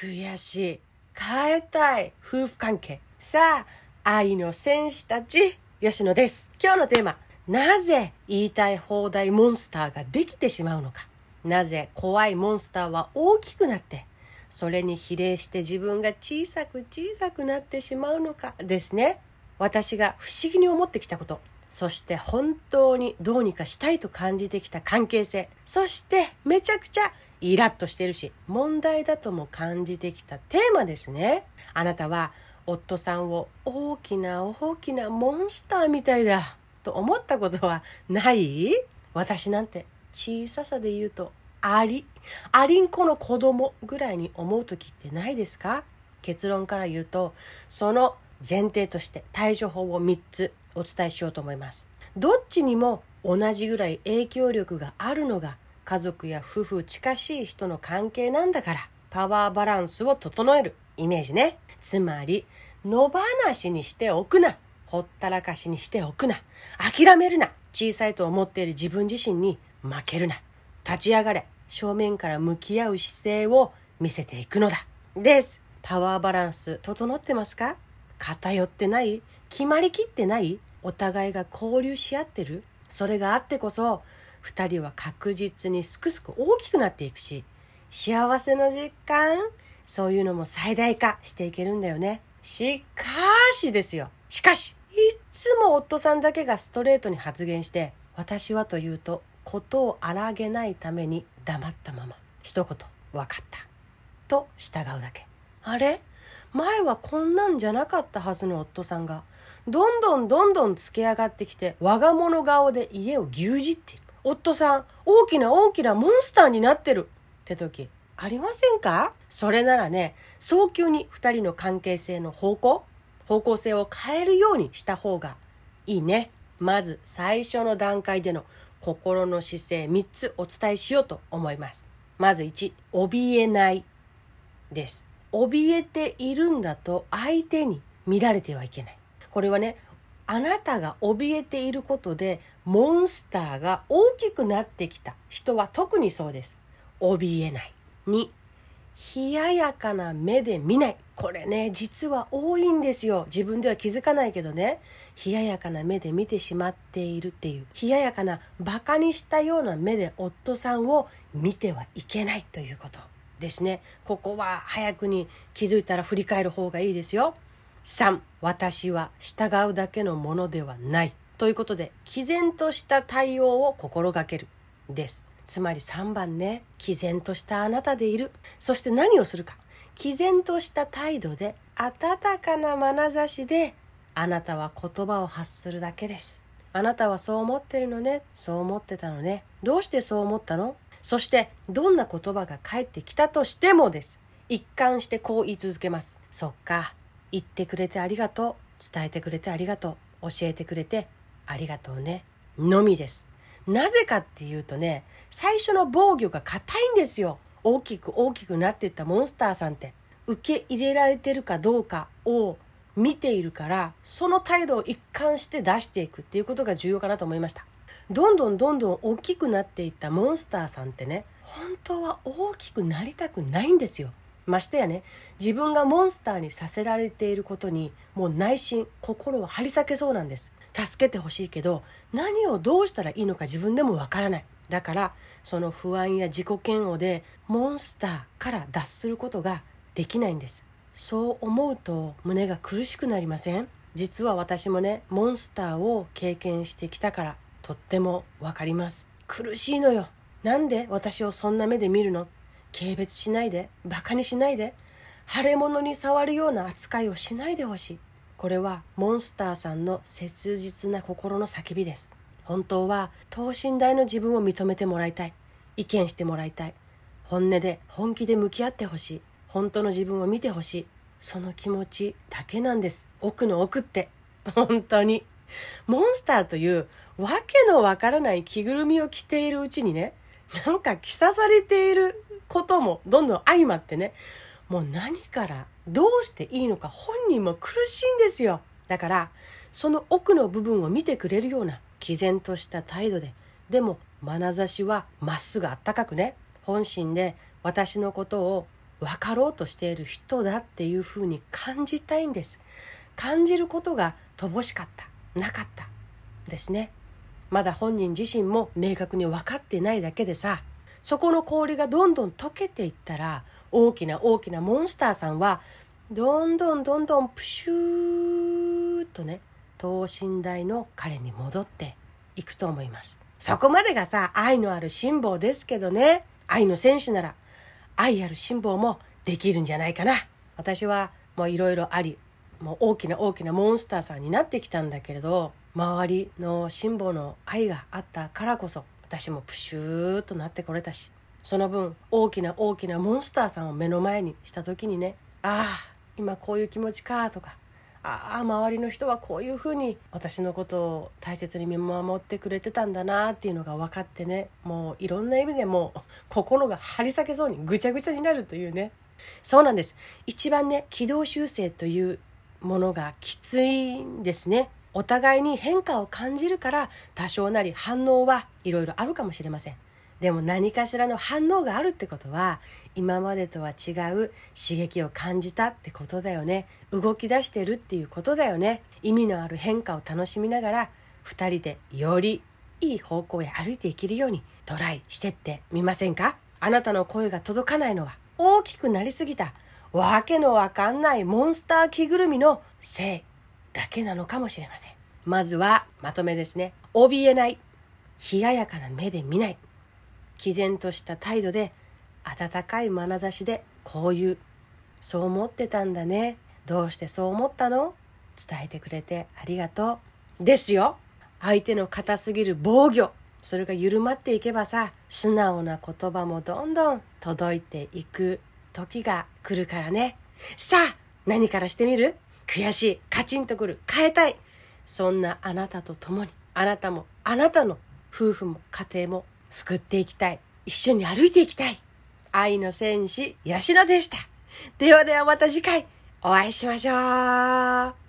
悔しい。変えたい。夫婦関係。さあ、愛の戦士たち、吉野です。今日のテーマ。なぜ言いたい放題モンスターができてしまうのか。なぜ怖いモンスターは大きくなって、それに比例して自分が小さく小さくなってしまうのかですね。私が不思議に思ってきたこと。そして本当にどうにかしたいと感じてきた関係性。そしてめちゃくちゃイラッとしてるし、問題だとも感じてきたテーマですね。あなたは夫さんを大きな大きなモンスターみたいだと思ったことはない？私なんて小ささで言うとアリ、アリンコの子供ぐらいに思う時ってないですか？結論から言うと、その前提として対処法を3つお伝えしようと思います。どっちにも同じぐらい影響力があるのが家族や夫婦近しい人の関係なんだからパワーバランスを整えるイメージね。つまり野放しにしておくな。ほったらかしにしておくな。諦めるな。小さいと思っている自分自身に負けるな。立ち上がれ。正面から向き合う姿勢を見せていくのだ。です。パワーバランス整ってますか？偏ってない？決まりきってない？お互いが交流し合ってる？それがあってこそ二人は確実にすくすく大きくなっていくし幸せの実感そういうのも最大化していけるんだよね。しかしですよ。しかしいつも夫さんだけがストレートに発言して私はというとことを荒げないために黙ったまま一言分かった。と従うだけ。あれ？前はこんなんじゃなかったはずの夫さんがどんどんどんどんつけ上がってきて我が物顔で家を牛耳っている。夫さん大きな大きなモンスターになってる。って時ありませんか？それならね早急に2人の関係性の方向方向性を変えるようにした方がいいね。まず最初の段階での心の姿勢3つお伝えしようと思います。まず1怯えないです。怯えているんだと相手に見られてはいけない。これはね、あなたが怯えていることでモンスターが大きくなってきた人は特にそうです。怯えない。2、冷ややかな目で見ない。これね、実は多いんですよ。自分では気づかないけどね。冷ややかな目で見てしまっているっていう。冷ややかな馬鹿にしたような目で夫さんを見てはいけないということ。ですね。ここは早くに気づいたら振り返る方がいいですよ。3、私は従うだけのものではない。ということで、毅然とした対応を心がける。です。つまり3番ね、毅然としたあなたでいる。そして何をするか。毅然とした態度で、温かな眼差しで、あなたは言葉を発するだけです。あなたはそう思ってるのね。そう思ってたのね。どうしてそう思ったの？そしてどんな言葉が返ってきたとしてもです。一貫してこう言い続けます。そっか。言ってくれてありがとう。伝えてくれてありがとう。教えてくれてありがとうね。のみです。なぜかっていうとね、最初の防御が硬いんですよ。大きく大きくなっていったモンスターさんって。受け入れられてるかどうかを見ているから、その態度を一貫して出していくっていうことが重要かなと思いました。どんどんどんどん大きくなっていったモンスターさんってね本当は大きくなりたくないんですよましてやね自分がモンスターにさせられていることにもう内心心は張り裂けそうなんです。助けてほしいけど何をどうしたらいいのか自分でもわからない。だからその不安や自己嫌悪でモンスターから脱することができないんです。そう思うと胸が苦しくなりません？実は私もねモンスターを経験してきたからとってもわかります。苦しいのよ。なんで私をそんな目で見るの？軽蔑しないでバカにしないで腫れ物に触るような扱いをしないでほしい。これはモンスターさんの切実な心の叫びです。本当は等身大の自分を認めてもらいたい。意見してもらいたい。本音で本気で向き合ってほしい。本当の自分を見てほしい。その気持ちだけなんです。奥の奥って。本当に。モンスターというわけのわからない着ぐるみを着ているうちにね、なんか着さされている。こともどんどん相まってね、もう何からどうしていいのか本人も苦しいんですよ。だから、その奥の部分を見てくれるような毅然とした態度で、でも眼差しはまっすぐあったかくね、本心で私のことを分かろうとしている人だっていうふうに感じたいんです感じることが乏しかったなかったですねまだ本人自身も明確に分かってないだけでさそこの氷がどんどん溶けていったら大きな大きなモンスターさんはどんどんどんどんプシューとね等身大の彼に戻っていくと思います。そこまでがさ愛のある辛抱ですけどね。愛の戦士なら愛ある辛抱もできるんじゃないかな。私はもういろいろありもう大きな大きなモンスターさんになってきたんだけれど周りの辛抱の愛があったからこそ私もプシューとなってこれたしその分大きな大きなモンスターさんを目の前にした時にねああ今こういう気持ちかとかああ周りの人はこういうふうに私のことを大切に見守ってくれてたんだなっていうのが分かってねもういろんな意味でもう心が張り裂けそうにぐちゃぐちゃになるというね。そうなんです。一番ね軌道修正というものがきついんですね。お互いに変化を感じるから多少なり反応はいろいろあるかもしれません。でも何かしらの反応があるってことは今までとは違う刺激を感じたってことだよね。動き出してるっていうことだよね。意味のある変化を楽しみながら2人でよりいい方向へ歩いていけるようにトライしてってみませんか？あなたの声が届かないのは大きくなりすぎた。わけのわかんないモンスター着ぐるみのせい。だけなのかもしれません。まずはまとめですね。怯えない。冷ややかな目で見ない。毅然とした態度で温かい眼差しでこういう。そう思ってたんだね。どうしてそう思ったの？伝えてくれてありがとう。ですよ。相手の硬すぎる防御。それが緩まっていけばさ素直な言葉もどんどん届いていく時が来るからね。さあ何からしてみる？悔しいカチンとくる変えたいそんなあなたと共にあなたもあなたの夫婦も家庭も救っていきたい。一緒に歩いていきたい。愛の戦士、ヤシロでした。ではではまた次回お会いしましょう。